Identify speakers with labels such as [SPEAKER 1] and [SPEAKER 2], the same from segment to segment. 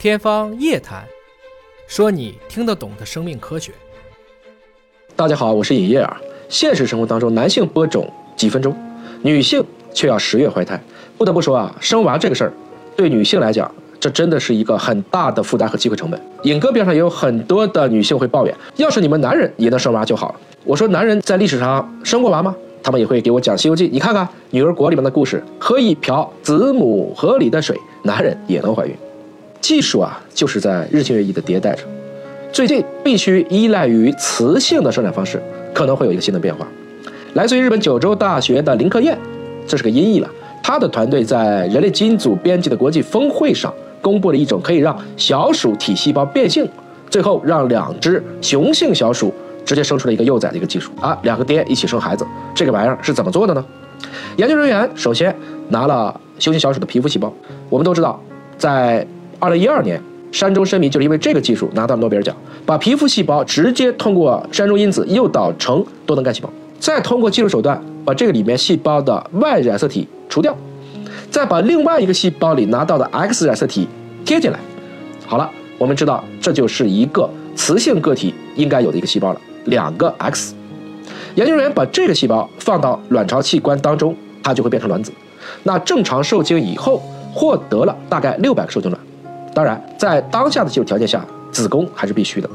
[SPEAKER 1] 天方夜谭，说你听得懂的生命科学。
[SPEAKER 2] 大家好，我是尹烨啊。现实生活当中，男性播种几分钟，女性却要十月怀胎。不得不说啊，生娃这个事儿，对女性来讲，这真的是一个很大的负担和机会成本。尹哥边上也有很多的女性会抱怨，要是你们男人也能生娃就好了。我说，男人在历史上生过娃吗？他们也会给我讲《西游记》，你看看《女儿国》里面的故事，喝一瓢子母河里的水，男人也能怀孕。技术啊，就是在日新月异的迭代着。最近必须依赖于雌性的生产方式，可能会有一个新的变化。来自于日本九州大学的林克彦，这是个音译了。他的团队在人类基因组编辑的国际峰会上公布了一种可以让小鼠体细胞变性，最后让两只雄性小鼠。直接生出了一个幼崽的一个技术啊，两个爹一起生孩子，这个玩意儿是怎么做的呢？研究人员首先拿了雄性小鼠的皮肤细胞。我们都知道，在二零一二年，山中生迷就是因为这个技术拿到了诺贝尔奖，把皮肤细胞直接通过山中因子诱导成多能干细胞，再通过技术手段把这个里面细胞的 Y 染色体除掉，再把另外一个细胞里拿到的 X 染色体贴进来。好了，我们知道这就是一个雌性个体应该有的一个细胞了。两个 X，研究人员把这个细胞放到卵巢器官当中，它就会变成卵子。那正常受精以后，获得了大概六百个受精卵。当然，在当下的技术条件下，子宫还是必须的。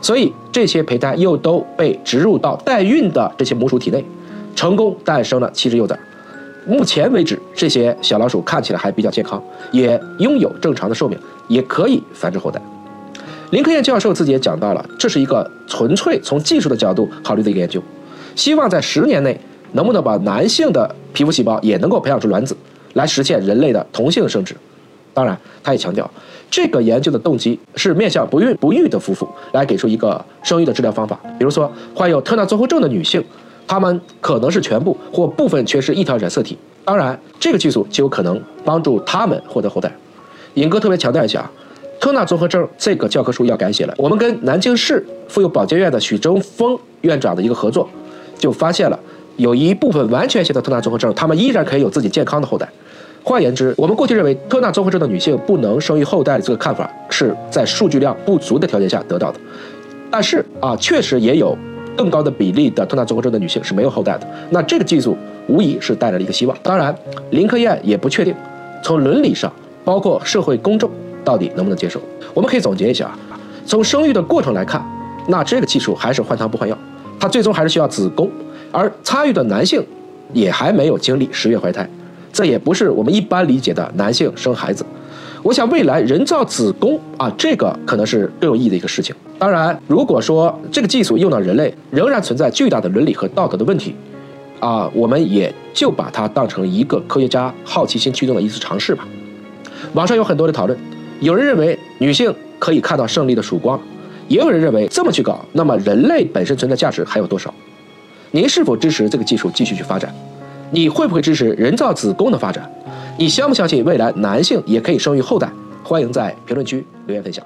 [SPEAKER 2] 所以这些胚胎又都被植入到代孕的这些母鼠体内，成功诞生了七只幼崽。目前为止，这些小老鼠看起来还比较健康，也拥有正常的寿命，也可以繁殖后代。林科燕教授自己也讲到了，这是一个纯粹从技术的角度考虑的一个研究，希望在十年内能不能把男性的皮肤细胞也能够培养出卵子，来实现人类的同性生殖。当然，他也强调，这个研究的动机是面向不孕不育的夫妇来给出一个生育的治疗方法。比如说，患有特纳综合症的女性，她们可能是全部或部分缺失一条染色体，当然，这个技术就有可能帮助她们获得后代。尹哥特别强调一下。特纳综合症这个教科书要改写了。我们跟南京市妇幼保健院的许征峰院长的一个合作，就发现了有一部分完全性的特纳综合症，他们依然可以有自己健康的后代。换言之，我们过去认为特纳综合症的女性不能生育后代的这个看法，是在数据量不足的条件下得到的。但是啊，确实也有更高的比例的特纳综合症的女性是没有后代的。那这个技术无疑是带来了一个希望。当然，林科燕也不确定，从伦理上，包括社会公众。到底能不能接受？我们可以总结一下啊，从生育的过程来看，那这个技术还是换汤不换药，它最终还是需要子宫，而参与的男性也还没有经历十月怀胎，这也不是我们一般理解的男性生孩子。我想未来人造子宫啊，这个可能是更有意义的一个事情。当然，如果说这个技术用到人类，仍然存在巨大的伦理和道德的问题，啊，我们也就把它当成一个科学家好奇心驱动的一次尝试吧。网上有很多的讨论。有人认为女性可以看到胜利的曙光，也有人认为这么去搞，那么人类本身存在价值还有多少？您是否支持这个技术继续去发展？你会不会支持人造子宫的发展？你相不相信未来男性也可以生育后代？欢迎在评论区留言分享。